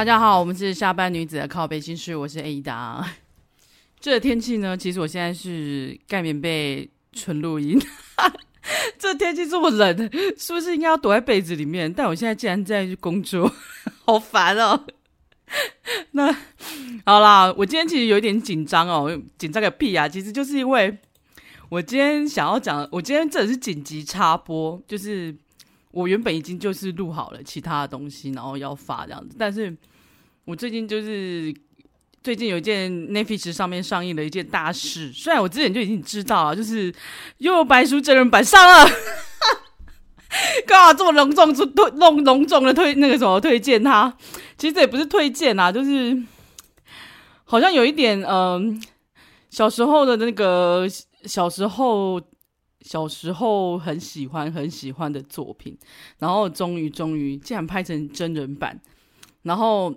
大家好，我们是下班女子的靠北心事，我是 Ada。这天气呢，其实我现在是盖棉被纯录音。这天气这么冷，是不是应该要躲在被子里面？但我现在竟然在工作，好烦哦。那好啦，我今天其实有点紧张哦，紧张个屁啊！其实就是因为我今天想要讲，我今天这是紧急插播，就是。我原本已经就是录好了其他的东西，然后要发这样子。但是我最近就是最近有一件 Netflix 上面上映的一件大事，虽然我之前就已经知道了，就是《又白书》真人版上了，干嘛这么隆重推隆隆重的推那个什么推荐它？其实这也不是推荐啊，就是好像有一点嗯、小时候的那个小时候。小时候很喜欢很喜欢的作品，然后终于终于竟然拍成真人版，然后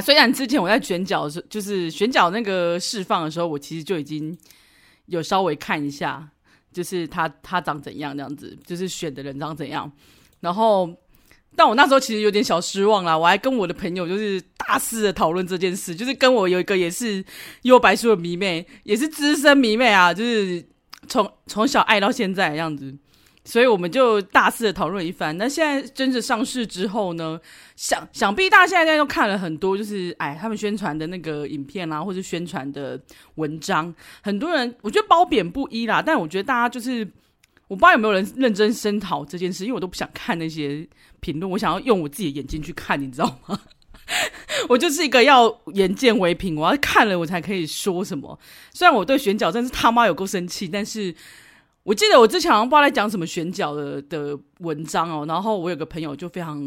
虽然之前我在选角的时候，就是选角那个释放的时候，我其实就已经有稍微看一下，就是他他长怎样这样子，就是选的人长怎样，然后但我那时候其实有点小失望啦，我还跟我的朋友就是大肆的讨论这件事，就是跟我有一个也是优白书的迷妹，也是资深迷妹啊，就是。从从小爱到现在的样子，所以我们就大肆的讨论一番。那现在真的上市之后呢，想想必大家现在都看了很多，就是哎，他们宣传的那个影片啊，或者宣传的文章，很多人我觉得褒贬不一啦。但我觉得大家就是，我不知道有没有人认真声讨这件事，因为我都不想看那些评论，我想要用我自己的眼睛去看，你知道吗？我就是一个要眼见为凭，我要看了我才可以说什么。虽然我对选角真是他妈有够生气，但是我记得我之前好像不知道在讲什么选角的的文章哦。然后我有个朋友就非常，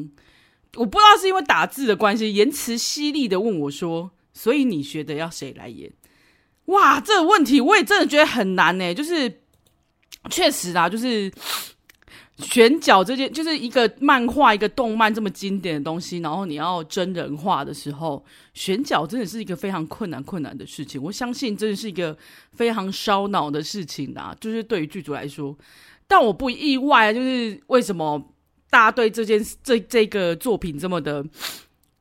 我不知道是因为打字的关系，言辞犀利的问我说：“所以你觉得要谁来演？”哇，这个问题我也真的觉得很难呢。就是确实啊，就是。选角这件就是一个漫画、一个动漫这么经典的东西，然后你要真人化的时候，选角真的是一个非常困难、困难的事情。我相信真的是一个非常烧脑的事情啊，就是对于剧组来说。但我不意外，就是为什么大家对这件这这个作品这么的、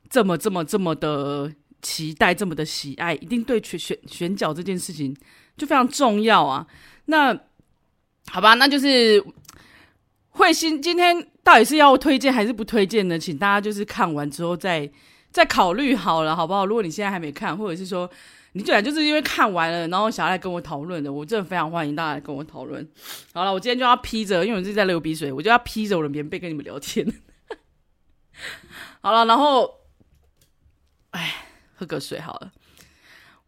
这么、这么、这么的期待，这么的喜爱，一定对选选选角这件事情就非常重要啊。那好吧，那就是。慧心今天到底是要推荐还是不推荐呢？请大家就是看完之后再再考虑好了，好不好？如果你现在还没看，或者是说你居然就是因为看完了，然后想要来跟我讨论的，我真的非常欢迎大家来跟我讨论。好了，我今天就要披着，因为我自己在流鼻水，我就要披着我的棉被跟你们聊天。好了，然后，哎，喝个水好了。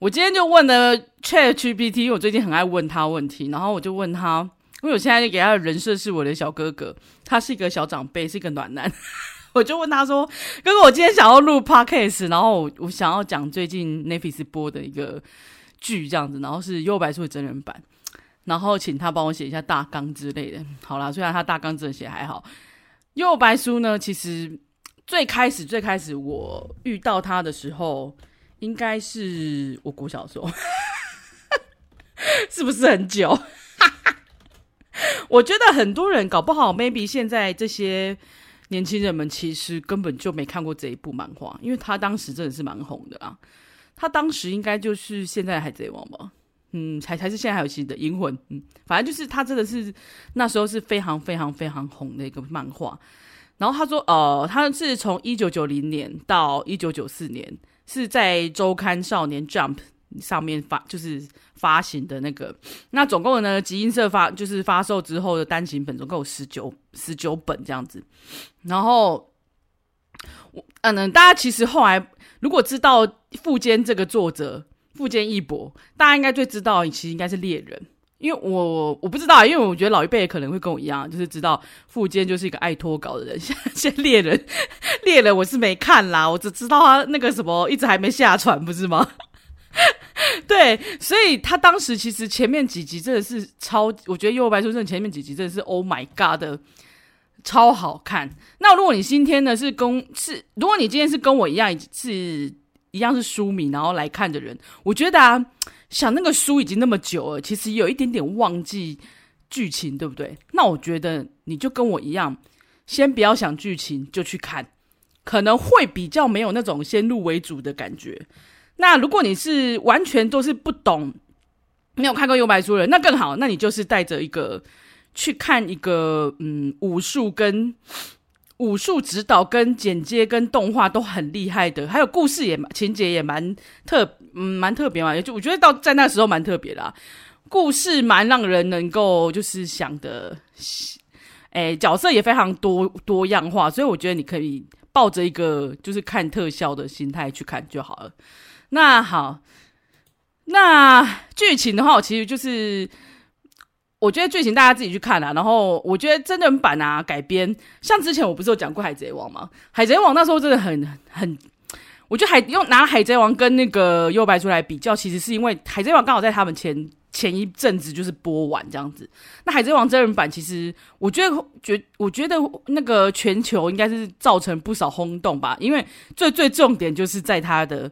我今天就问了 ChatGPT，因为我最近很爱问他问题，然后我就问他。因为我现在就给他的人设是我的小哥哥，他是一个小长辈，是一个暖男。我就问他说：“哥哥，我今天想要录 podcast，然后我，想要讲最近 Netflix 播的一个剧，这样子，然后是《幽白书》的真人版，然后请他帮我写一下大纲之类的。好啦，虽然他大纲真的写还好，《幽白书》呢，其实最开始最开始我遇到他的时候，应该是我国小的时候，是不是很久？” 我觉得很多人搞不好，maybe 现在这些年轻人们其实根本就没看过这一部漫画，因为他当时真的是蛮红的啊。他当时应该就是现在海贼王吧？嗯，才才是现在还有新的银魂。嗯，反正就是他真的是那时候是非常非常非常红的一个漫画。然后他说，呃，他是从一九九零年到一九九四年是在周刊少年 Jump。上面发就是发行的那个，那总共呢，集英社发就是发售之后的单行本总共有十九十九本这样子。然后，我嗯，大家其实后来如果知道富坚这个作者富坚义博，大家应该最知道其实应该是猎人，因为我我不知道，因为我觉得老一辈可能会跟我一样，就是知道富坚就是一个爱脱稿的人。现在猎人猎人我是没看啦，我只知道他那个什么一直还没下船，不是吗？对，所以他当时其实前面几集真的是超，我觉得《幽游白书》真的前面几集真的是 Oh my God 的超好看。那如果你今天呢是跟是，如果你今天是跟我一样是一样是书迷，然后来看的人，我觉得啊，想那个书已经那么久了，其实有一点点忘记剧情，对不对？那我觉得你就跟我一样，先不要想剧情就去看。可能会比较没有那种先入为主的感觉。那如果你是完全都是不懂，没有看过《幽白书》的人，那更好。那你就是带着一个去看一个嗯武术跟武术指导跟剪接跟动画都很厉害的，还有故事也情节也蛮特嗯蛮特别嘛。也就我觉得到在那时候蛮特别的，故事蛮让人能够就是想的，哎，角色也非常多多样化，所以我觉得你可以。抱着一个就是看特效的心态去看就好了。那好，那剧情的话，其实就是我觉得剧情大家自己去看啊。然后我觉得真人版啊改编，像之前我不是有讲过《海贼王》吗？《海贼王》那时候真的很很，我觉得海用拿《海贼王》跟那个《幽白出》来比较，其实是因为《海贼王》刚好在他们前。前一阵子就是播完这样子，那《海贼王》真人版其实我觉得觉我觉得那个全球应该是造成不少轰动吧，因为最最重点就是在他的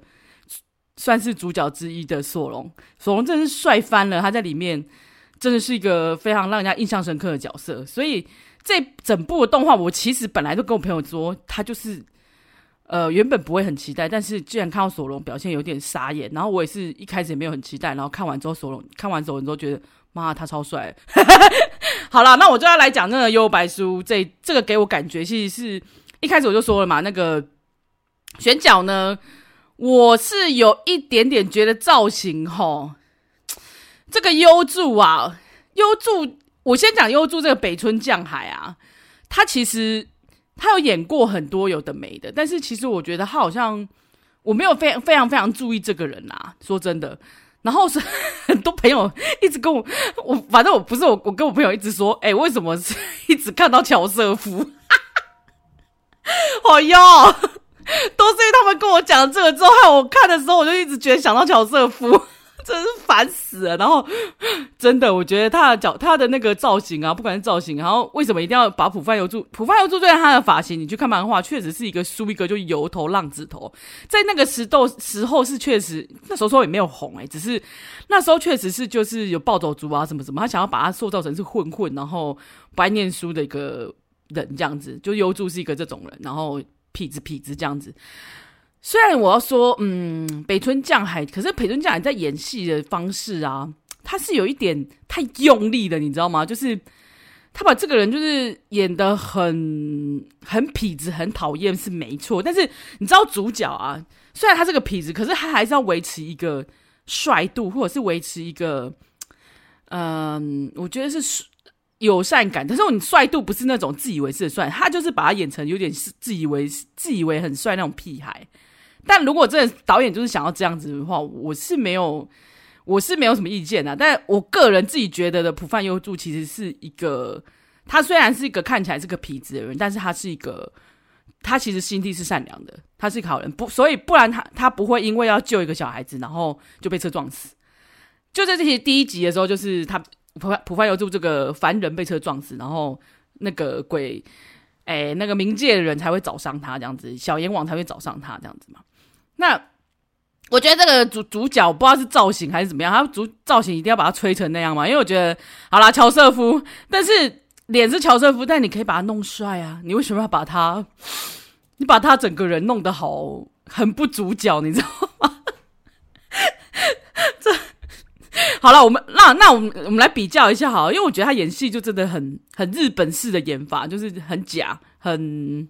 算是主角之一的索隆，索隆真的是帅翻了，他在里面真的是一个非常让人家印象深刻的角色，所以这整部的动画我其实本来都跟我朋友说，他就是。呃，原本不会很期待，但是既然看到索隆表现有点傻眼，然后我也是一开始也没有很期待，然后看完之后索隆看完索隆之后觉得，妈，他超帅。好了，那我就要来讲那个《幽白书》，这这个给我感觉其实是一开始我就说了嘛，那个选角呢，我是有一点点觉得造型齁，这个优助啊，优助，我先讲优助这个北村匠海啊，他其实。他有演过很多有的没的，但是其实我觉得他好像我没有非常非常非常注意这个人啊，说真的。然后是很多朋友一直跟我，我反正我不是我，我跟我朋友一直说，哎、为什么是 一直看到乔瑟夫？好哟，都是因为他们跟我讲这个之后，害我看的时候我就一直觉得想到乔瑟夫。真是烦死了！然后真的，我觉得他的脚，他的那个造型啊，不管是造型，然后为什么一定要把浦饭悠助？浦饭悠助对他的发型，你去看漫画，确实是一个梳一个就油头浪子头。在那个时豆时候是确实，那时候说也没有红诶、只是那时候确实是就是有暴走族啊什么什么，他想要把他塑造成是混混，然后不爱念书的一个人这样子，就尤助是一个这种人，然后痞子痞子这样子。虽然我要说，嗯，北村匠海，可是北村匠海在演戏的方式啊，他是有一点太用力的，你知道吗？就是他把这个人就是演得很很痞子，很讨厌是没错。但是你知道主角啊，虽然他是个痞子，可是他还是要维持一个帅度，或者是维持一个，嗯，我觉得是友善感。但是你帅度不是那种自以为是的帅，他就是把他演成有点是自以为自以为很帅那种屁孩。但如果这个导演就是想要这样子的话，我是没有，我是没有什么意见的。但我个人自己觉得的，浦饭优助其实是一个，他虽然是一个看起来是个痞子的人，但是他是一个，他其实心地是善良的，他是一个好人。不，所以不然他他不会因为要救一个小孩子，然后就被车撞死。就在这些第一集的时候，就是他浦浦饭悠助这个凡人被车撞死，然后那个鬼，哎，那个冥界的人才会找上他这样子，小阎王才会找上他这样子嘛。那我觉得这个主主角不知道是造型还是怎么样，他主造型一定要把他吹成那样嘛？因为我觉得好啦，乔瑟夫，但是脸是乔瑟夫，但你可以把他弄帅啊！你为什么要把他？你把他整个人弄得好很不主角，你知道吗？这 好了，我们那那我们我们来比较一下好，因为我觉得他演戏就真的很很日本式的演法，就是很假，很。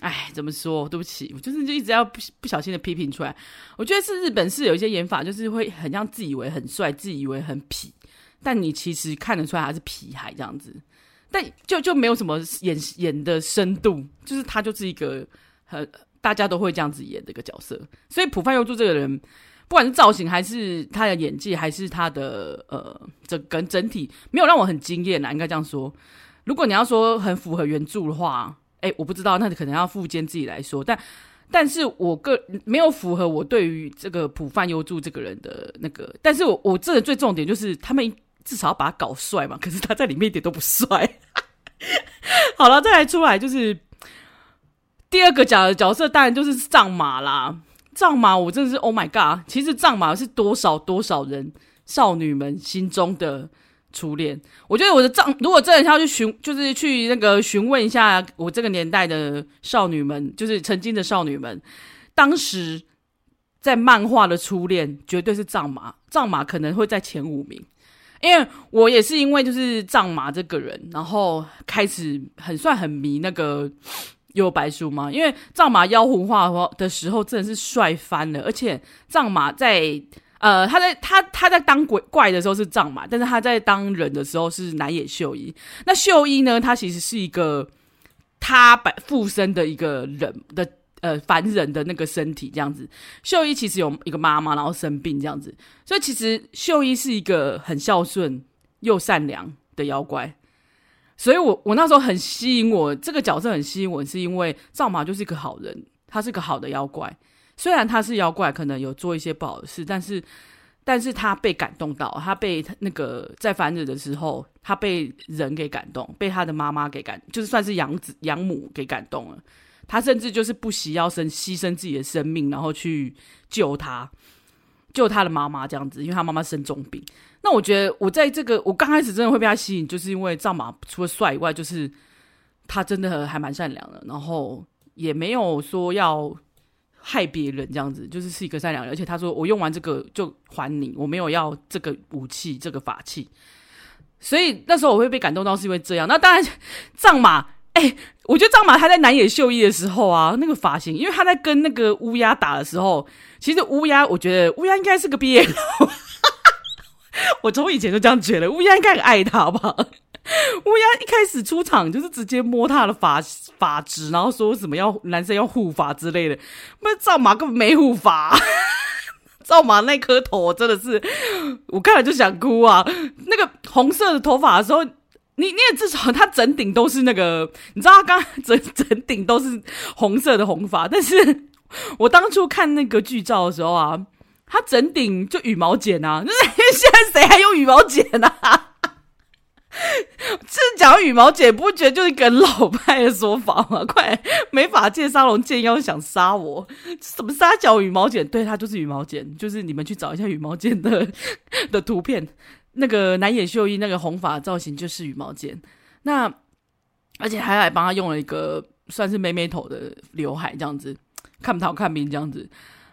哎，怎么说？对不起，我就是就一直要不不小心的批评出来。我觉得是日本式有一些演法，就是会很像自以为很帅，自以为很痞，但你其实看得出来他是皮孩这样子。但就就没有什么演演的深度，就是他就是一个很大家都会这样子演的一个角色。所以浦饭悠助这个人，不管是造型还是他的演技，还是他的呃整个整体，没有让我很惊艳啊。应该这样说。如果你要说很符合原著的话。哎、我不知道，那可能要富坚自己来说。但，但是我个没有符合我对于这个普饭优助这个人的那个。但是我我这个最重点就是，他们至少要把他搞帅嘛。可是他在里面一点都不帅。好了，再来出来就是第二个角的角色，当然就是藏马啦。藏马，我真的是 Oh my God！其实藏马是多少多少人少女们心中的初恋。我觉得我的藏，如果真的要去询，就是去那个询问一下我这个年代的少女们，就是曾经的少女们，当时在漫画的初恋绝对是藏马，藏马可能会在前五名。因为我也是因为就是藏马这个人，然后开始很算很迷那个有白书吗。因为藏马妖狐化的时候真的是帅翻了，而且藏马在呃他在他他在当鬼怪的时候是藏马，但是他在当人的时候是南野秀一。那秀一呢，他其实是一个他白附身的一个人的。呃，凡人的那个身体这样子，秀一其实有一个妈妈，然后生病这样子，所以其实秀一是一个很孝顺又善良的妖怪，所以我我那时候很吸引我这个角色很吸引我，是因为赵马就是一个好人，他是个好的妖怪，虽然他是妖怪，可能有做一些不好的事，但是但是他被感动到，他被那个在凡人的时候，他被人给感动，被他的妈妈给感，就是算是养子养母给感动了。他甚至就是不惜要生牺牲自己的生命，然后去救他，救他的妈妈这样子，因为他妈妈生重病。那我觉得我在这个我刚开始真的会被他吸引，就是因为藏马除了帅以外，就是他真的还蛮善良的，然后也没有说要害别人这样子，就是是一个善良人。而且他说我用完这个就还你，我没有要这个武器这个法器。所以那时候我会被感动到，是因为这样。那当然藏马。哎、我觉得藏马他在南野秀一的时候啊，那个发型，因为他在跟那个乌鸦打的时候，其实乌鸦，我觉得乌鸦应该是个 BL，我从以前就这样觉得，乌鸦应该很爱他吧。乌鸦一开始出场就是直接摸他的发发质，然后说什么要男生要护发之类的，那赵马根本没护发，赵马那颗头真的是，我看了就想哭啊。那个红色的头发的时候。你你也至少他整顶都是那个，你知道他刚整整顶都是红色的红发，但是我当初看那个剧照的时候啊，他整顶就羽毛剪啊，就 是现在谁还用羽毛剪啊？这讲羽毛剪，不觉得就是一个老派的说法吗？快，美发界沙龙见妖想杀我，什么杀脚羽毛剪？对，他就是羽毛剪，就是你们去找一下羽毛剪的的图片。那个南野秀一那个红发造型就是羽毛剪，那而且还来帮他用了一个算是妹妹头的刘海，这样子看不到看明这样子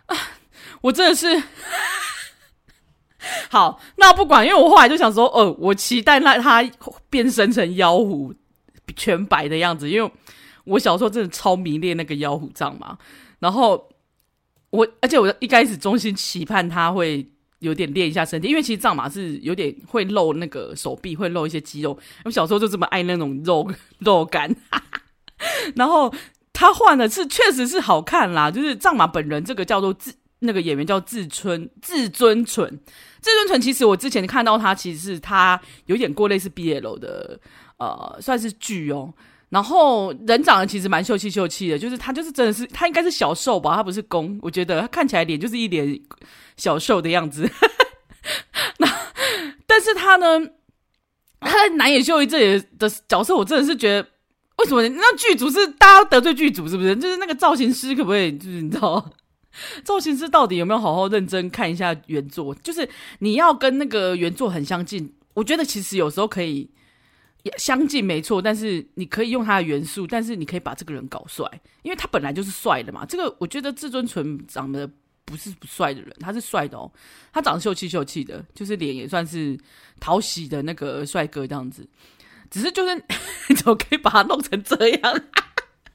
啊，我真的是 好，那不管，因为我后来就想说，哦，我期待那他变身成妖狐全白的样子，因为我小时候真的超迷恋那个妖狐藏马，然后我而且我一开始衷心期盼他会。有点练一下身体，因为其实藏马是有点会露那个手臂，会露一些肌肉。我小时候就这么爱那种肉 肉感，然后他换的是确实是好看啦，就是藏马本人这个叫做自那个演员叫志村志尊淳，志尊淳其实我之前看到他其实是他有演过类似 BL 的呃算是剧哦。然后人长得其实蛮秀气秀气的，就是他就是真的是他应该是小受吧，他不是攻，我觉得他看起来脸就是一脸小受的样子。那但是他呢，他在南野秀一这里的角色，我真的是觉得为什么那剧组是大家得罪剧组是不是？就是那个造型师可不可以就是你知道，造型师到底有没有好好认真看一下原作？就是你要跟那个原作很相近，我觉得其实有时候可以。相近没错，但是你可以用他的元素，但是你可以把这个人搞帅，因为他本来就是帅的嘛。这个我觉得至尊纯长得不是不帅的人，他是帅的哦，他长得秀气秀气的，就是脸也算是讨喜的那个帅哥这样子。只是就是 怎么可以把他弄成这样？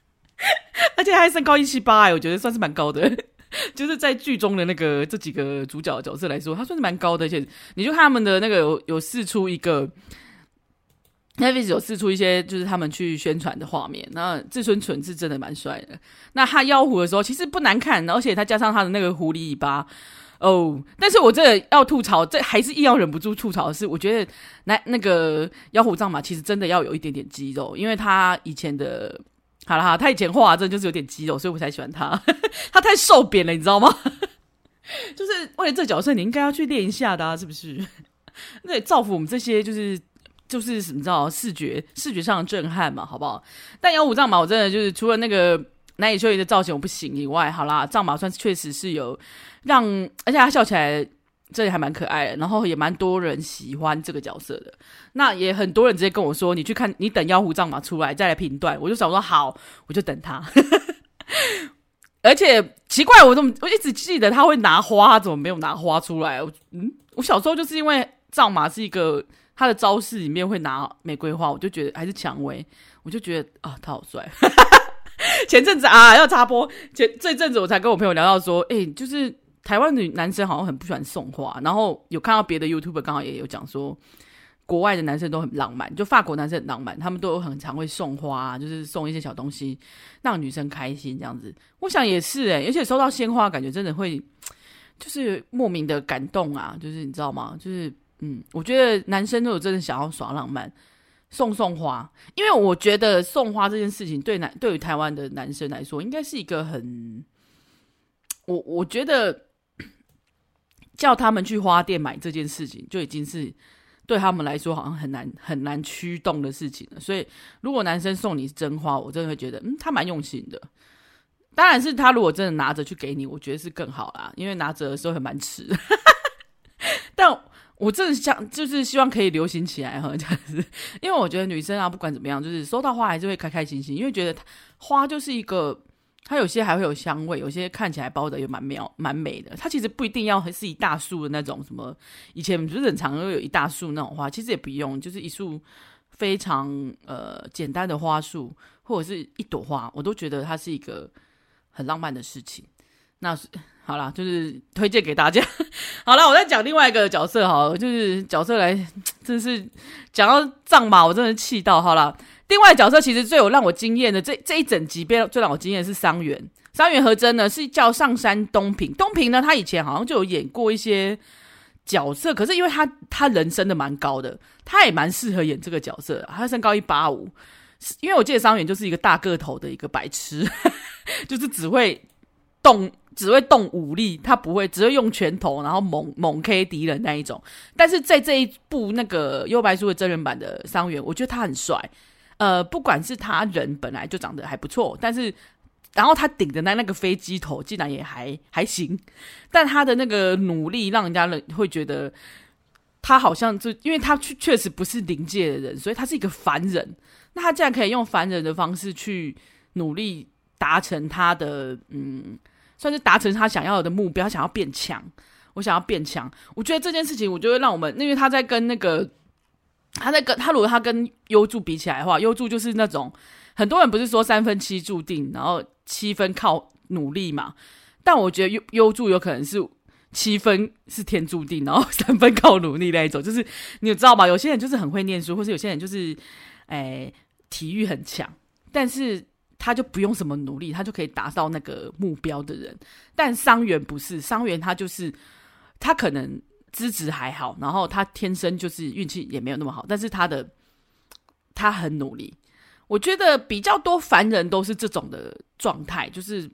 而且他还身高一七八，我觉得算是蛮高的。就是在剧中的那个这几个主角角色来说，他算是蛮高的。而且你就看他们的那个有有试出一个。n e t f i 有试出一些就是他们去宣传的画面，那志尊纯是真的蛮帅的。那他妖狐的时候其实不难看，而且他加上他的那个狐狸尾巴哦。但是我这要吐槽，这还是硬要忍不住吐槽的是，我觉得那那个妖狐藏马其实真的要有一点点肌肉，因为他以前的，好了哈，他以前画真就是有点肌肉，所以我才喜欢他。他太瘦扁了，你知道吗？就是为了这角色，你应该要去练一下的，是不是？那造福我们这些就是。就是你知道视觉视觉上的震撼嘛，好不好？但妖狐藏马我真的就是除了那个南野秀一的造型我不行以外，好啦，藏马算确实是有让，而且他笑起来这里还蛮可爱的，然后也蛮多人喜欢这个角色的。那也很多人直接跟我说：“你去看，你等妖狐藏马出来再来评断。”我就想说：“好，我就等他。”而且奇怪，我怎么我一直记得他会拿花，怎么没有拿花出来？嗯，我小时候就是因为藏马是一个他的招式里面会拿玫瑰花，我就觉得还是蔷薇，我就觉得啊，他好帅。前阵子啊，要插播，前这阵子我才跟我朋友聊到说，哎、就是。台湾的男生好像很不喜欢送花，然后有看到别的 YouTube 刚好也有讲说，国外的男生都很浪漫，就法国男生很浪漫，他们都有很常会送花，就是送一些小东西让女生开心这样子。我想也是诶，而且收到鲜花感觉真的会就是莫名的感动啊，就是你知道吗？就是嗯，我觉得男生如果真的想要耍浪漫，送送花，因为我觉得送花这件事情对男对于台湾的男生来说，应该是一个很我我觉得。叫他们去花店买这件事情，就已经是对他们来说好像很难很难驱动的事情了。所以，如果男生送你真花，我真的会觉得，嗯，他蛮用心的。当然是他如果真的拿着去给你，我觉得是更好啦，因为拿着的时候很蛮迟。但我真的想，就是希望可以流行起来哈，这样子。因为我觉得女生啊，不管怎么样，就是收到花还是会开开心心，因为觉得花就是一个。它有些还会有香味，有些看起来包的也蛮妙、蛮美的。它其实不一定要是一大束的那种什么，以前不是很常都有一大束那种花，其实也不用，就是一束非常呃简单的花束或者是一朵花，我都觉得它是一个很浪漫的事情。那好啦，就是推荐给大家。好了，我再讲另外一个角色，好，就是角色来，真是讲到藏马，我真的气到。好了。另外角色其实最有让我惊艳的，这这一整集最让我惊艳的是桑原。桑原和真呢是叫上山东平，东平呢他以前好像就有演过一些角色，可是因为他他人生的蛮高的，他也蛮适合演这个角色。他身高一八五，因为我记得桑原就是一个大个头的一个白痴，就是只会动只会动武力，他不会只会用拳头，然后猛猛 K 敌人那一种。但是在这一部那个幽白书的真人版的桑原，我觉得他很帅。呃，不管是他人本来就长得还不错，但是，然后他顶的那那个飞机头竟然也还还行，但他的那个努力让人家人会觉得他好像就因为他确确实不是灵界的人，所以他是一个凡人。那他竟然可以用凡人的方式去努力达成他的嗯，算是达成他想要的目标，想要变强。我想要变强，我觉得这件事情，我就会让我们，因为他在跟那个。他在跟他如果他跟优助比起来的话，优助就是那种很多人不是说三分七注定，然后七分靠努力嘛？但我觉得优优助有可能是七分是天注定，然后三分靠努力那一种。就是你知道吧？有些人就是很会念书，或是有些人就是哎体育很强，但是他就不用什么努力，他就可以达到那个目标的人。但桑原不是，桑原他就是他可能。资质还好，然后他天生就是运气也没有那么好，但是他的他很努力。我觉得比较多凡人都是这种的状态，就是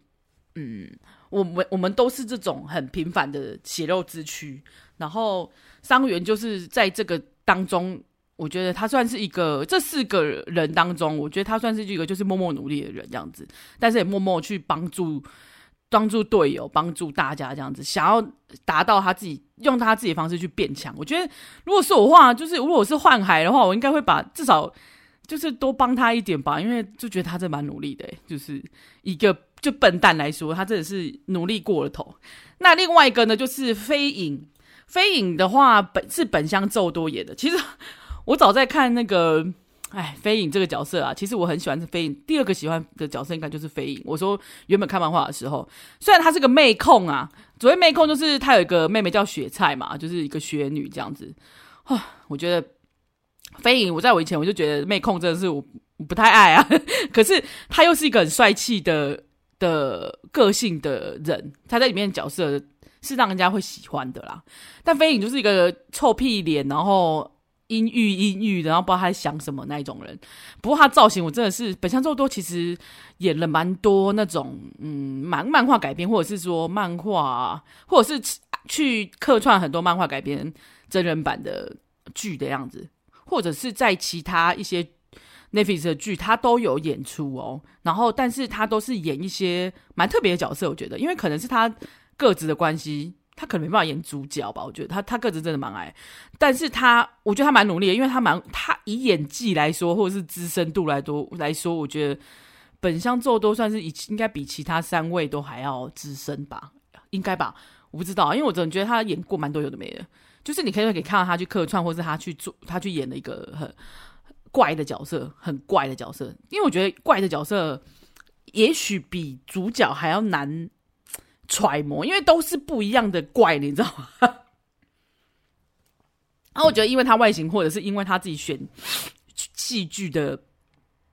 嗯，我们我们都是这种很平凡的血肉之躯。然后桑原就是在这个当中，我觉得他算是一个这四个人当中，我觉得他算是一个就是默默努力的人这样子，但是也默默去帮助。帮助队友，帮助大家这样子，想要达到他自己用他自己的方式去变强。我觉得，如果是我的话，就是如果是幻海的话，我应该会把至少就是多帮他一点吧，因为就觉得他真蛮努力的。就是一个就笨蛋来说，他真的是努力过了头。那另外一个呢，就是飞影。飞影的话，本是本乡奏多演的。其实我早在看那个。哎，飞影这个角色啊，其实我很喜欢飞影。第二个喜欢的角色应该就是飞影。我说原本看漫画的时候，虽然他是个妹控啊，所谓妹控就是他有一个妹妹叫雪菜嘛，就是一个雪女这样子。啊，我觉得飞影，我在我以前我就觉得妹控真的是我不太爱啊。可是他又是一个很帅气的的个性的人，他在里面的角色是让人家会喜欢的啦。但飞影就是一个臭屁脸，然后。阴郁阴郁的，然后不知道他在想什么那一种人。不过他造型我真的是本乡奏多，其实演了蛮多那种嗯，漫漫画改编，或者是说漫画，或者是去客串很多漫画改编真人版的剧的样子，或者是在其他一些 Netflix 的剧，他都有演出哦。然后，但是他都是演一些蛮特别的角色，我觉得，因为可能是他个子的关系。他可能没办法演主角吧。我觉得他他个子真的蛮矮，但是他我觉得他蛮努力的，因为他蛮他以演技来说，或者是资深度来多来说，我觉得本乡奏都算是以应该比其他三位都还要资深吧，应该吧。我不知道，因为我总觉得他演过蛮多有的没的，就是你可以可以看到他去客串，或是他去做他去演了一个很怪的角色，很怪的角色。因为我觉得怪的角色也许比主角还要难揣摩，因为都是不一样的怪，你知道吗？然后我觉得，因为他外形，或者是因为他自己选戏剧的。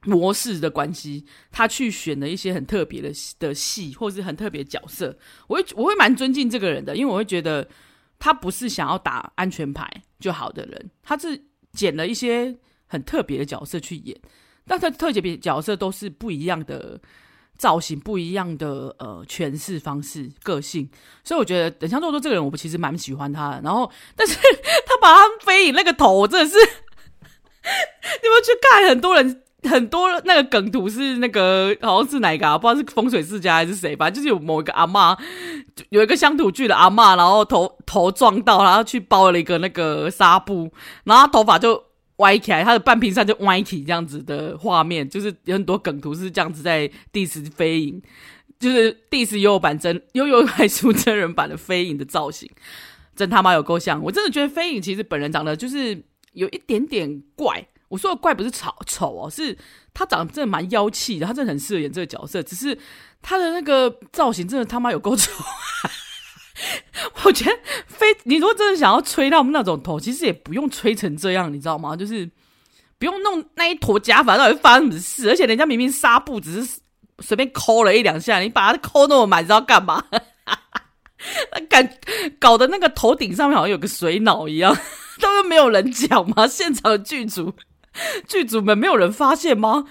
模式的关系，他去选了一些很特别的的戏，或是很特别角色，我会我会蛮尊敬这个人的，因为我会觉得他不是想要打安全牌就好的人，他是捡了一些很特别的角色去演，但他特别角色都是不一样的造型，不一样的呃诠释方式、个性，所以我觉得等下如果说这个人，我不其实蛮喜欢他的。然后，但是他把他飞影那个头，真的是 你们去看很多人。很多那个梗图是那个好像是哪个啊？不知道是风水世家还是谁，反正就是有某一个阿嬷，有一个乡土剧的阿嬷，然后头头撞到，然后去包了一个那个纱布，然后头发就歪起来，他的半屏山就歪起这样子的画面，就是有很多梗图是这样子在 diss 飞影，就是 diss 幽游版真幽游白书真人版的飞影的造型，真他妈有够像！我真的觉得飞影其实本人长得就是有一点点怪。我说的怪不是丑丑哦，是他长得真的蛮妖气的，他真的很适合演这个角色。只是他的那个造型真的他妈有够丑。我觉得非你如果真的想要吹到那种头，其实也不用吹成这样，你知道吗？就是不用弄那一坨假发，到底发生什么事？而且人家明明纱布只是随便抠了一两下，你把它抠那么满，你知道干嘛？感搞得那个头顶上面好像有个水脑一样，都没有人讲吗？现场的剧组。剧组们没有人发现吗？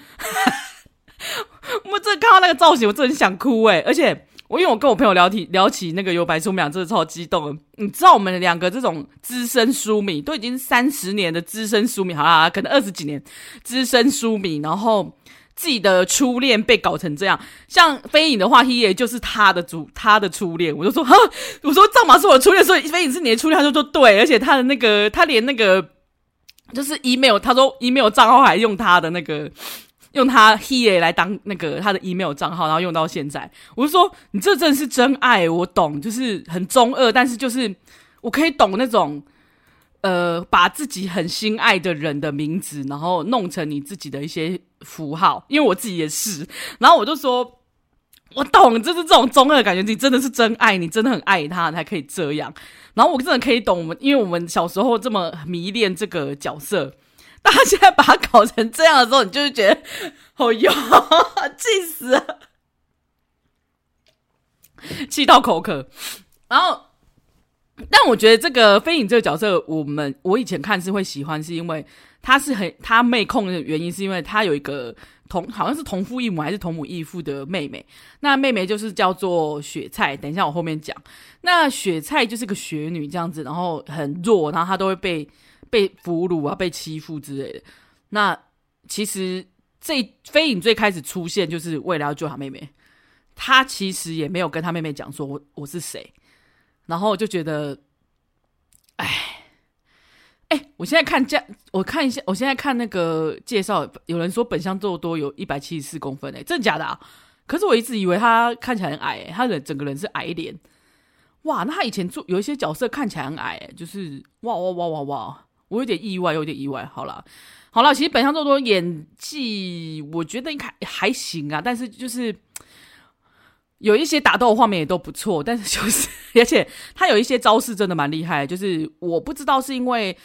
我真看到那个造型，我真的很想哭哎！而且我因为我跟我朋友聊起聊起那个有白书，我们俩真的超激动。你知道我们两个这种资深书迷，都已经三十年的资深书迷，好啦，可能二十几年资深书迷，然后自己的初恋被搞成这样。像飞影的话，He 也就是他的主，他的初恋。我就说哈，我说赵马是我的初恋，所以飞影是你的初恋。他就说对，而且他的那个，他连那个。就是 email，他说 email 账号还用他的那个，用他 he 来当那个他的 email 账号，然后用到现在。我就说你这真是真爱，我懂，就是很中二，但是就是我可以懂那种，呃，把自己很心爱的人的名字，然后弄成你自己的一些符号，因为我自己也是。然后我就说，我懂，就是这种中二的感觉，你真的是真爱，你真的很爱他，才可以这样。然后我真的可以懂我们，因为我们小时候这么迷恋这个角色，但他现在把他搞成这样的时候，你就会觉得，好 哟，气死了，气到口渴。然后，但我觉得这个飞影这个角色，我们我以前看是会喜欢，是因为他是很他妹控的原因，是因为他有一个。同好像是同父异母还是同母异父的妹妹，那妹妹就是叫做雪菜。等一下我后面讲，那雪菜就是个雪女这样子，然后很弱，然后她都会被被俘虏啊，被欺负之类的。那其实这飞影最开始出现就是为了要救他妹妹，他其实也没有跟他妹妹讲说我我是谁，然后就觉得，哎。哎、我现在看这，我看一下，我现在看那个介绍，有人说本乡奏多有一百七十四公分，哎，真的假的啊？可是我一直以为他看起来很矮，他的整个人是矮脸。哇，那他以前做有一些角色看起来很矮，就是哇哇哇哇哇，我有点意外，有点意外。好了，好了，其实本乡奏多演技，我觉得应该还行啊，但是就是。有一些打斗画面也都不错，但是就是，而且他有一些招式真的蛮厉害。就是我不知道是因为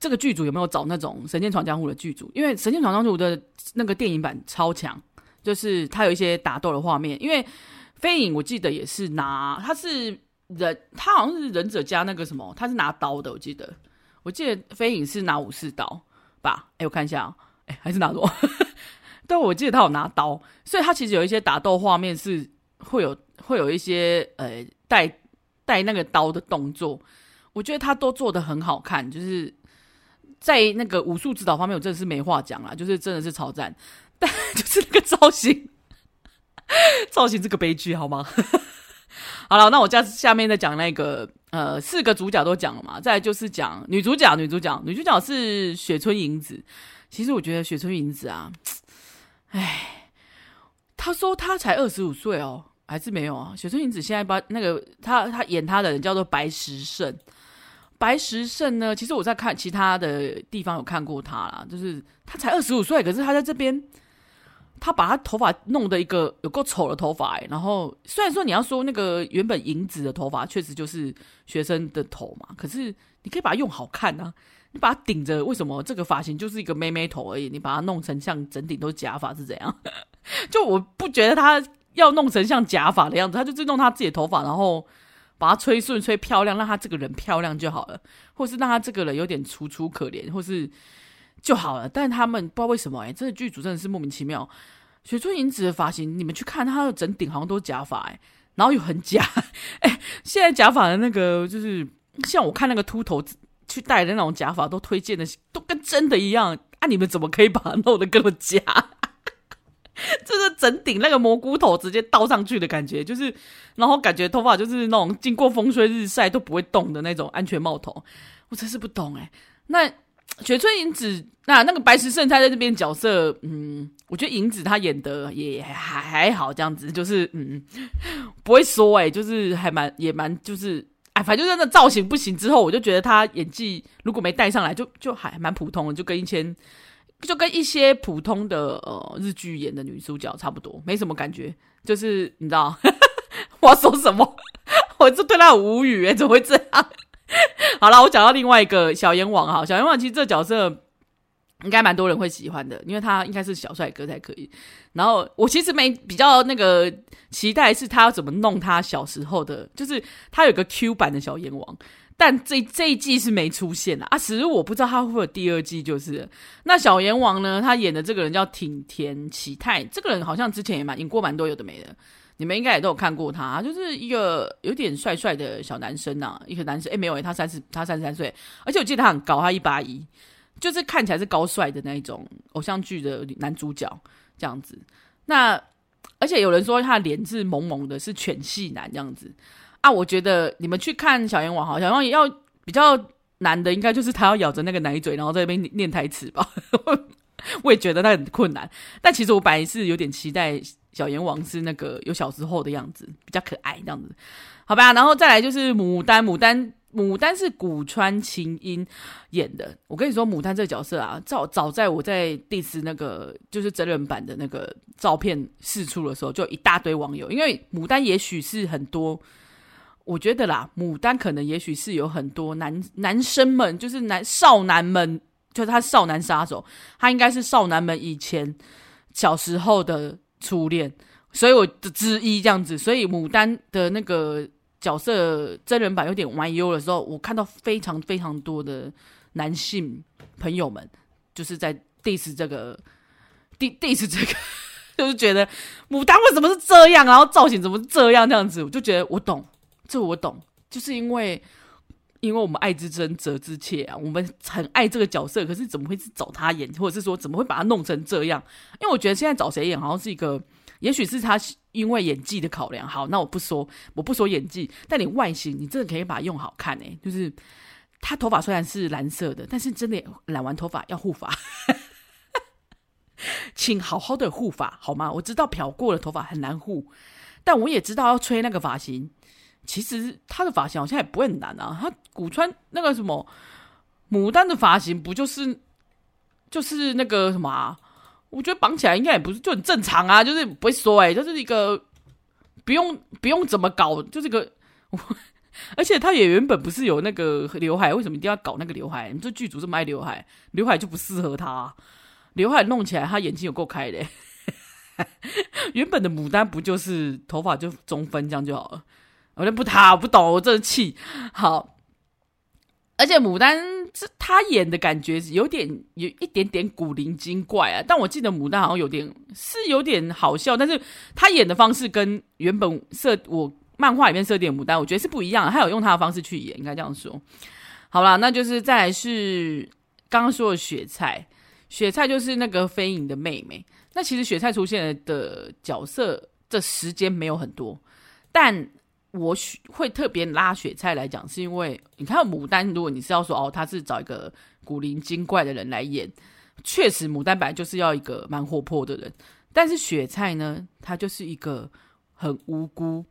这个剧组有没有找那种《神剑闯江湖》的剧组，因为《神剑闯江湖》的那个电影版超强，就是他有一些打斗的画面。因为飞影我记得也是拿，他是忍，他好像是忍者加那个什么，他是拿刀的。我记得，我记得飞影是拿武士刀吧？哎，我看一下，哎，还是拿什么？对，我记得他有拿刀，所以他其实有一些打斗画面是。会有会有一些呃带带那个刀的动作，我觉得他都做的很好看，就是在那个武术指导方面，我真的是没话讲啦，就是真的是超赞，但 就是那个造型，造型这个悲剧好吗？好了，那我下下面再讲那个呃，四个主角都讲了嘛，再就是讲女主角，女主角，女主角是雪村银子。其实我觉得雪村银子啊，哎，他说他才二十五岁哦，还是没有啊？雪村银子现在把那个他他演他的人叫做白石胜，白石胜呢，其实我在看其他的地方有看过他啦，就是他才二十五岁，可是他在这边。他把他头发弄得一个有够丑的头发，然后虽然说你要说那个原本银子的头发确实就是学生的头嘛，可是你可以把它用好看啊，你把它顶着，为什么这个发型就是一个妹妹头而已？你把它弄成像整顶都是假发是怎样？就我不觉得他要弄成像假发的样子，他就是弄他自己的头发，然后把它吹顺、吹漂亮，让他这个人漂亮就好了，或是让他这个人有点楚楚可怜，或是。就好了，但他们不知道为什么哎、这个剧组真的是莫名其妙。雪村银子的发型，你们去看他的整顶好像都是假发哎、然后又很假 哎、现在假发的那个就是像我看那个秃头去戴的那种假发，都推荐的都跟真的一样啊！你们怎么可以把它弄得这么假？就是整顶那个蘑菇头直接倒上去的感觉，就是然后感觉头发就是那种经过风吹日晒都不会动的那种安全帽头，我真是不懂哎、那。雪村银子，那那个白石圣菜在这边角色，嗯，我觉得银子她演的也还还好，这样子就是，嗯，不会说哎、就是还蛮也蛮就是，哎，反正就是那造型不行之后，我就觉得她演技如果没带上来就，就就还蛮普通的，就跟以前就跟一些普通的呃日剧演的女主角差不多，没什么感觉，就是你知道 我要说什么，我就对她很无语哎、怎么会这样？好了，我讲到另外一个小阎王哈，小阎王其实这角色应该蛮多人会喜欢的，因为他应该是小帅哥才可以。然后我其实没比较那个期待是他要怎么弄他小时候的，就是他有个 Q 版的小阎王，但这这一季是没出现的啊。其实我不知道他会不会有第二季，就是那小阎王呢，他演的这个人叫挺田启太，这个人好像之前也蛮演过蛮多有的没的。你们应该也都有看过他，就是一个有点帅帅的小男生呐、一个男生。诶，没有，他三十，他三十三岁，而且我记得他很高，他一八一，就是看起来是高帅的那一种偶像剧的男主角这样子。那而且有人说他的脸是萌萌的，是犬系男这样子啊。我觉得你们去看小阎王好，小阎王要比较难的，应该就是他要咬着那个奶嘴，然后在那边念台词吧。我也觉得他很困难，但其实我本来是有点期待。小阎王是那个有小时候的样子，比较可爱这样子，好吧。然后再来就是牡丹，牡丹，牡丹是古川琴音演的。我跟你说，牡丹这个角色啊，早早在我在 diss 那个就是真人版的那个照片释出的时候，就一大堆网友。因为牡丹也许是很多，我觉得啦，牡丹可能也许是有很多男男生们，就是男少男们，就是他少男杀手，他应该是少男们以前小时候的。初恋，所以我的之一这样子，所以牡丹的那个角色真人版有点歪优的时候，我看到非常非常多的男性朋友们就是在 diss 这个，diss 这个，就是觉得牡丹为什么是这样，然后造型怎么这样？这样子，我就觉得我懂，这我懂，就是因为因为我们爱之深责之切啊，我们很爱这个角色，可是怎么会是找他演，或者是说怎么会把他弄成这样？因为我觉得现在找谁演，好像是一个，也许是他因为演技的考量。好，那我不说，我不说演技，但你外形，你真的可以把它用好看诶、就是他头发虽然是蓝色的，但是真的染完头发要护发，请好好的护发好吗？我知道漂过的头发很难护，但我也知道要吹那个发型。其实他的发型好像也不会很难啊，他古川那个什么牡丹的发型不就是就是那个什么啊？我觉得绑起来应该也不是就很正常啊，就是不会说哎、欸，就是一个不用不用怎么搞，就是个我，而且他也原本不是有那个刘海，为什么一定要搞那个刘海？你说剧组这么爱刘海，刘海就不适合他，刘海弄起来他眼睛有够开的、欸，原本的牡丹不就是头发就中分这样就好了。我就不他不懂，我真气。好，而且牡丹这他演的感觉有点有一点点古灵精怪啊。但我记得牡丹好像有点是有点好笑，但是他演的方式跟原本设我漫画里面设定的牡丹，我觉得是不一样的。他有用他的方式去演，应该这样说。好啦，那就是再来是刚刚说的雪菜，雪菜就是那个飞影的妹妹。那其实雪菜出现的角色这时间没有很多，但我会特别拉雪菜来讲，是因为你看牡丹，如果你是要说哦，他是找一个古灵精怪的人来演，确实牡丹本来就是要一个蛮活泼的人，但是雪菜呢，他就是一个很无辜，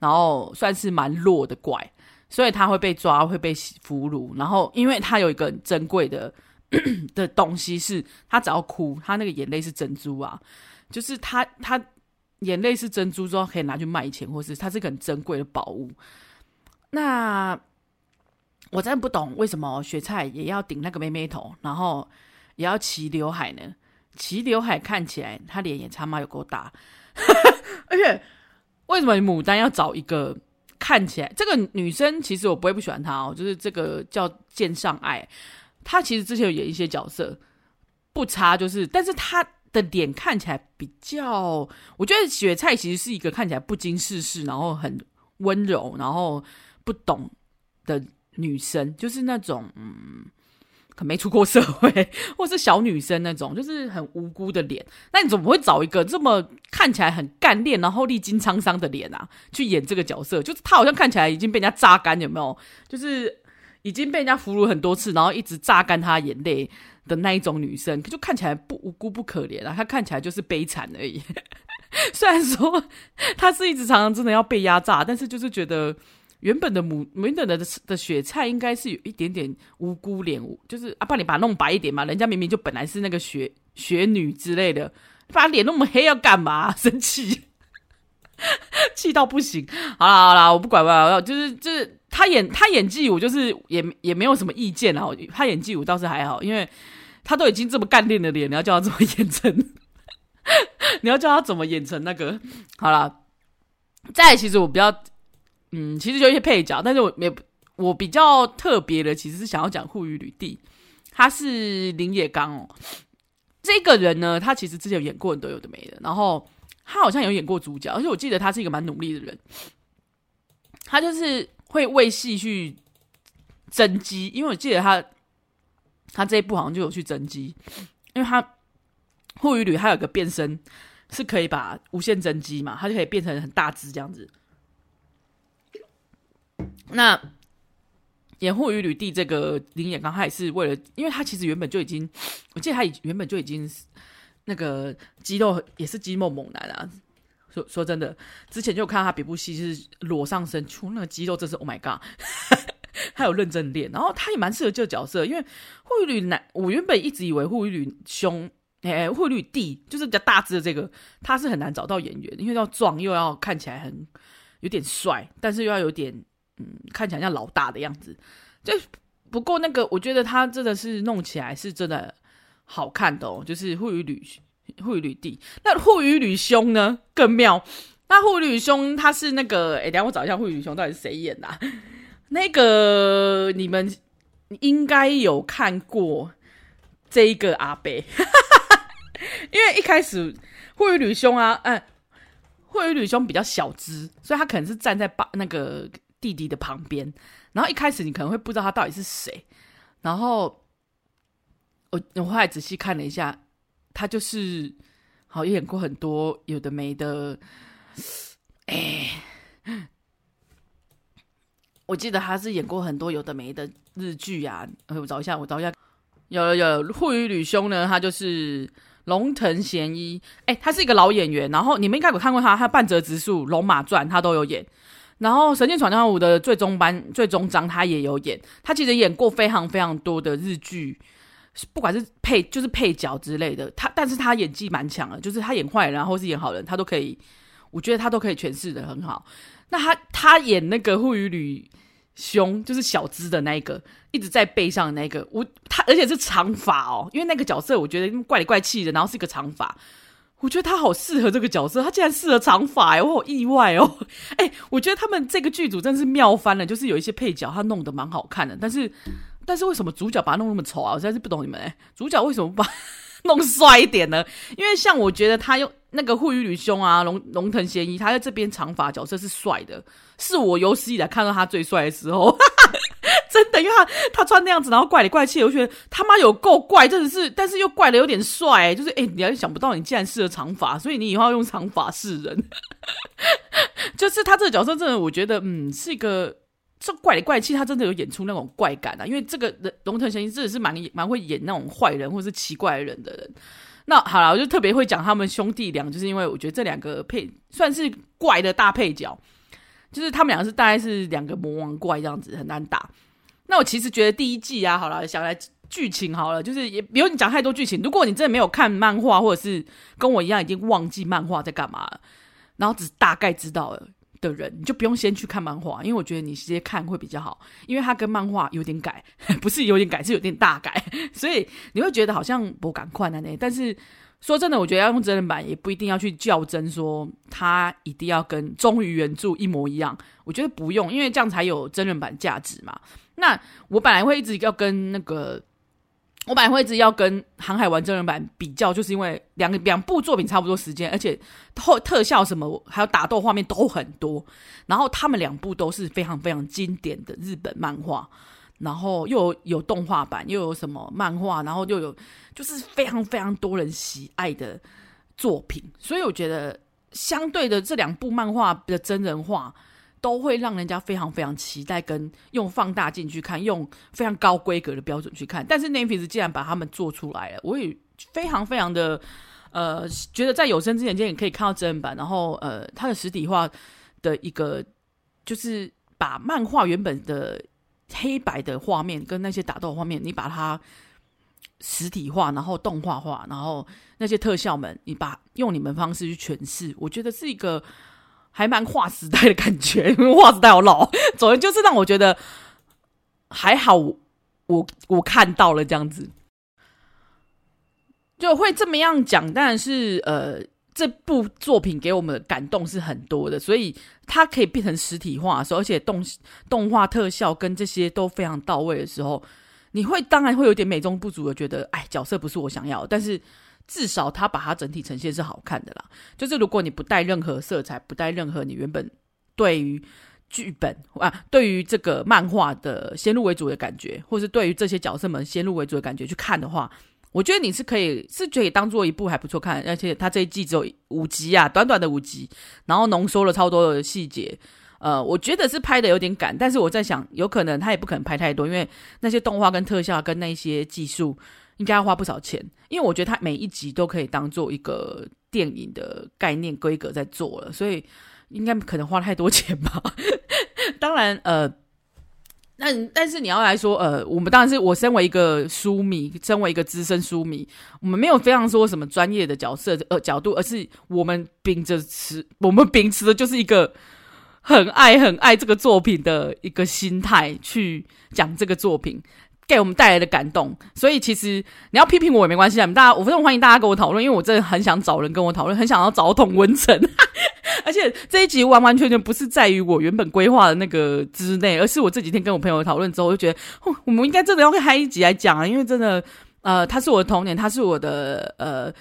然后算是蛮弱的怪，所以他会被抓，会被俘虏，然后因为他有一个很珍贵的 的东西是，是他只要哭，他那个眼泪是珍珠啊，就是他他。眼泪是珍珠，之后可以拿去卖钱，或是它是个很珍贵的宝物。那我真的不懂为什么雪菜也要顶那个妹妹头，然后也要齐刘海呢？齐刘海看起来她脸也他妈有够大，而且为什么牡丹要找一个看起来这个女生？其实我不会不喜欢她哦，就是这个叫见上爱，她其实之前有演一些角色不差，就是但是她。的脸看起来比较，我觉得雪菜其实是一个看起来不经世事，然后很温柔，然后不懂的女生，就是那种嗯，可没出过社会，或是小女生那种，就是很无辜的脸。那你怎么会找一个这么看起来很干练，然后历经沧桑的脸啊，去演这个角色？就是她好像看起来已经被人家榨干，有没有？就是已经被人家俘虏很多次，然后一直榨干她眼泪。的那一种女生，就看起来不无辜不可怜啊，她看起来就是悲惨而已。虽然说她是一直常常真的要被压榨，但是就是觉得原本的母原本的的雪菜应该是有一点点无辜脸，就是啊，帮你把它弄白一点嘛，人家明明就本来是那个雪雪女之类的，把脸那么黑要干嘛？生气，气到不行。好啦好啦，我不管了，就是就是她演她演技，我就是也也没有什么意见啊。她演技我倒是还好，因为。他都已经这么干练的脸，你要叫他怎么演成？你要叫他怎么演成那个？好啦，再来其实我比较，嗯，其实就一些配角，但是我没我比较特别的，其实是想要讲户愚吕弟，他是林野刚哦。这个人呢，他其实之前有演过很多有的没的，然后他好像有演过主角，而且我记得他是一个蛮努力的人，他就是会为戏去增肌，因为我记得他。他这一部好像就有去增肌，因为他户愚吕还有个变身是可以把无限增肌嘛，他就可以变成很大只这样子。那演户愚吕弟这个林演刚，他也是为了，因为他其实原本就已经，我记得他原本就已经那个肌肉也是肌肉猛男啊。说说真的，之前就看到他别部戏是裸上身出那个肌肉，真是 Oh my God！他有认真练，然后他也蛮适合这个角色，因为户愚吕男，我原本一直以为户愚吕兄，哎，户愚吕弟就是比较大只的这个，他是很难找到演员，因为要壮又要看起来很有点帅，但是又要有点嗯看起来像老大的样子。就不过那个，我觉得他真的是弄起来是真的好看的哦，就是户愚吕户愚吕弟，那户愚吕兄呢更妙，那户愚吕兄他是那个，哎，等下我找一下户愚吕兄到底是谁演的？那个你们应该有看过这一个阿伯，因为一开始户愚吕兄啊，嗯，户愚吕兄比较小只，所以他可能是站在爸那个弟弟的旁边。然后一开始你可能会不知道他到底是谁，然后我我后来仔细看了一下，他就是好演过很多有的没的，哎。我记得他是演过很多有的没的日剧啊，我找一下，我找一下，有有有户愚吕兄呢，他就是龙腾贤一，哎，他是一个老演员，然后你们应该有看过他，他半泽直树、龙马传他都有演，然后《神剑闯江湖》的最终班、最终章他也有演，他其实演过非常非常多的日剧，不管是配就是配角之类的，他但是他演技蛮强的，就是他演坏人或是演好人，他都可以，我觉得他都可以诠释得很好。那他他演那个户愚吕兄，就是小资的那一个，一直在背上的那个，我他而且是长发哦，因为那个角色我觉得怪里怪气的，然后是一个长发，我觉得他好适合这个角色，他竟然适合长发哎，我好意外哦，哎，我觉得他们这个剧组真是妙翻了，就是有一些配角他弄得蛮好看的，但是但是为什么主角把他弄那么丑啊？我实在是不懂你们哎，主角为什么把弄帅一点呢？因为像我觉得他用。那个户愚吕兄啊，龙龙腾贤一，他在这边长发角色是帅的，是我有史以来看到他最帅的时候，真的，因为他他穿那样子，然后怪里怪气，我觉得他妈有够怪，真的是，但是又怪的有点帅，就是哎，你还想不到你竟然适合长发，所以你以后要用长发示人。就是他这个角色真的，我觉得嗯是一个这怪里怪气，他真的有演出那种怪感啊。因为这个人龙腾贤一真的是蛮蛮会演那种坏人或者是奇怪的人的人。那好了，我就特别会讲他们兄弟俩，就是因为我觉得这两个配算是怪的大配角，就是他们两个是大概是两个魔王怪这样子，很难打。那我其实觉得第一季啊，好了，想来剧情好了，就是也不用你讲太多剧情。如果你真的没有看漫画，或者是跟我一样已经忘记漫画在干嘛，然后只大概知道了的人，你就不用先去看漫画，因为我觉得你直接看会比较好，因为它跟漫画有点改，不是有点改，是有点大改，所以你会觉得好像不赶快呢。但是说真的，我觉得要用真人版也不一定要去较真，说它一定要跟忠于原著一模一样。我觉得不用，因为这样才有真人版价值嘛。那我本来会一直要跟那个。我本来会一直要跟《航海王》真人版比较，就是因为两个两部作品差不多时间，而且特特效什么还有打斗画面都很多，然后他们两部都是非常非常经典的日本漫画，然后又有有动画版，又有什么漫画，然后又有就是非常非常多人喜爱的作品，所以我觉得相对的这两部漫画的真人化。都会让人家非常非常期待，跟用放大镜去看，用非常高规格的标准去看。但是 n e t f i 竟然把他们做出来了，我也非常非常的呃，觉得在有生之年间也可以看到真人版。然后呃，它的实体化的一个就是把漫画原本的黑白的画面跟那些打斗画面，你把它实体化，然后动画化，然后那些特效们，你把用你们方式去诠释，我觉得是一个。还蛮划时代的感觉，因为划时代好老，总之就是让我觉得还好我，我看到了这样子，就会这么样讲。当然是呃，这部作品给我们的感动是很多的，所以它可以变成实体化的时候，而且动动画特效跟这些都非常到位的时候，你会当然会有点美中不足的，觉得哎，角色不是我想要，但是。至少他把它整体呈现是好看的啦。就是如果你不带任何色彩，不带任何你原本对于剧本啊，对于这个漫画的先入为主的感觉，或是对于这些角色们先入为主的感觉去看的话，我觉得你是可以是可以当做一部还不错看。而且他这一季只有五集啊，短短的五集，然后浓缩了超多的细节。呃，我觉得是拍的有点赶，但是我在想，有可能他也不可能拍太多，因为那些动画跟特效跟那些技术。应该要花不少钱，因为我觉得它每一集都可以当做一个电影的概念规格在做了，所以应该可能花太多 钱吧。当然，呃，那但是你要来说，呃，我们当然是我身为一个书迷，身为一个资深书迷，我们没有非常说什么专业的角色呃角度，而是我们秉着持，我们秉持的就是一个很爱很爱这个作品的一个心态去讲这个作品。给我们带来的感动，所以其实你要批评我也没关系啊！大家，我非常欢迎大家跟我讨论，因为我真的很想找人跟我讨论，很想要找同温层。而且这一集完完全全不是在于我原本规划的那个之内，而是我这几天跟我朋友讨论之后，我就觉得，我们应该真的要开一集来讲啊！因为真的，呃，他是我的童年，他是我的，呃，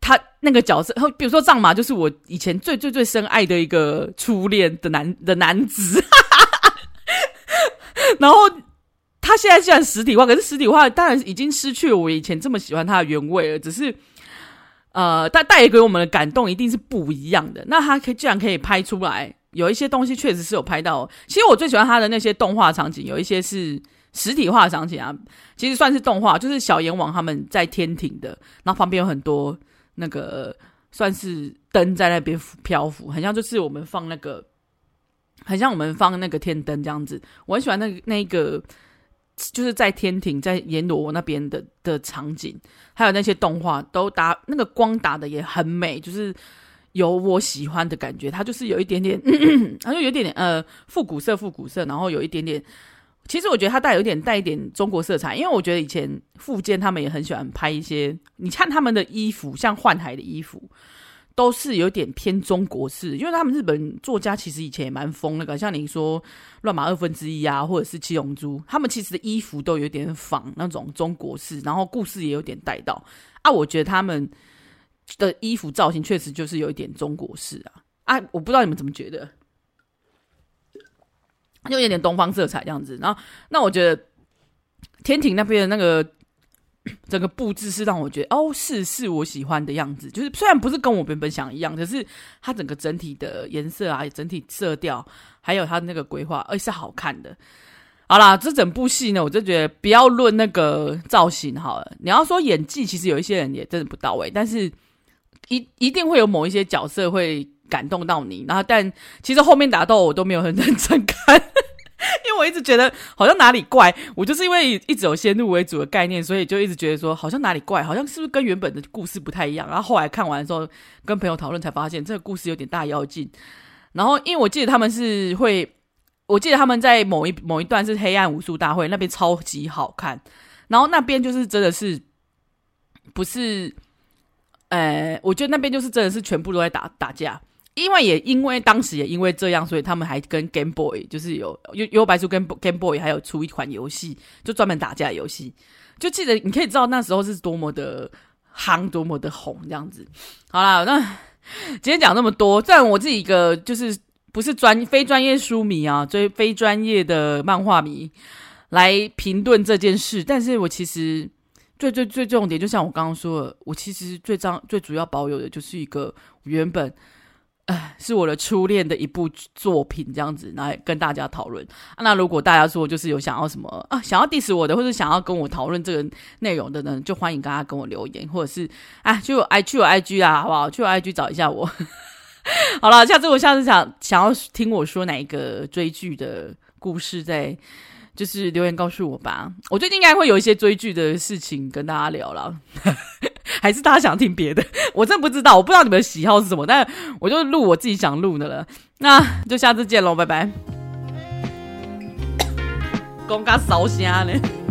他那个角色，比如说藏马，就是我以前最最最深爱的一个初恋的男的男子，然后。他现在既然实体化，可是实体化当然已经失去我以前这么喜欢他的原味了。只是，呃，带带给我们的感动一定是不一样的。那他可以既然可以拍出来，有一些东西确实是有拍到。其实我最喜欢他的那些动画场景，有一些是实体化场景啊，其实算是动画，就是小阎王他们在天庭的，然后旁边有很多那个算是灯在那边漂浮，很像就是我们放那个，很像我们放那个天灯这样子。我很喜欢那个那个。就是在天庭，在阎罗那边的的场景，还有那些动画，都打那个光打的也很美，就是有我喜欢的感觉。它就是有一点点，它就有点点呃复古色，复古色，然后有一点点。其实我觉得它带有点带一点中国色彩，因为我觉得以前富坚他们也很喜欢拍一些，你看他们的衣服，像幻海的衣服。都是有点偏中国式，因为他们日本作家其实以前也蛮疯那个，像你说《乱马二分之一》啊，或者是《七龙珠》，他们其实的衣服都有点仿那种中国式，然后故事也有点带到啊。我觉得他们的衣服造型确实就是有一点中国式啊啊！我不知道你们怎么觉得，就有点东方色彩这样子。然后，那我觉得天庭那边的那个 整个布置是让我觉得哦，是是我喜欢的样子。就是虽然不是跟我原本想一样，可是它整个整体的颜色啊，整体色调，还有它那个规划，而是好看的。好啦，这整部戏呢，我就觉得不要论那个造型好了，你要说演技，其实有一些人也真的不到位，但是一一定会有某一些角色会感动到你。然后，但其实后面打斗我都没有很认真看。因为我一直觉得好像哪里怪，我就是因为一直有先入为主的概念，所以就一直觉得说好像哪里怪，好像是不是跟原本的故事不太一样。然后后来看完的时候，跟朋友讨论才发现这个故事有点大妖精。然后因为我记得他们是会，我记得他们在某一某一段是黑暗武术大会那边超级好看，然后那边就是真的是不是，呃，我觉得那边就是真的是全部都在打打架。因为也因为当时也因为这样，所以他们还跟 Game Boy 就是有幽幽白书跟 Game Boy 还有出一款游戏，就专门打架游戏。就记得你可以知道那时候是多么的夯，多么的红这样子。好啦，那今天讲那么多，虽然我自己一个就是不是专非专业书迷啊，追非专业的漫画迷来评论这件事，但是我其实最最最重点，就像我刚刚说的，我其实最张最主要保有的就是一个原本。哎，是我的初恋的一部作品，这样子来跟大家讨论。那如果大家说就是有想要什么啊，想要 diss 我的，或者想要跟我讨论这个内容的呢，就欢迎大家跟我留言，或者是啊，去我 I 去我 IG 啊，好不好？去我 IG 找一下我。好了，下次我下次想想要听我说哪一个追剧的故事，再就是留言告诉我吧。我最近应该会有一些追剧的事情跟大家聊了。还是大家想听别的？我真不知道，我不知道你们的喜好是什么，但我就录我自己想录的了。那就下次见喽，拜拜。公家烧虾呢。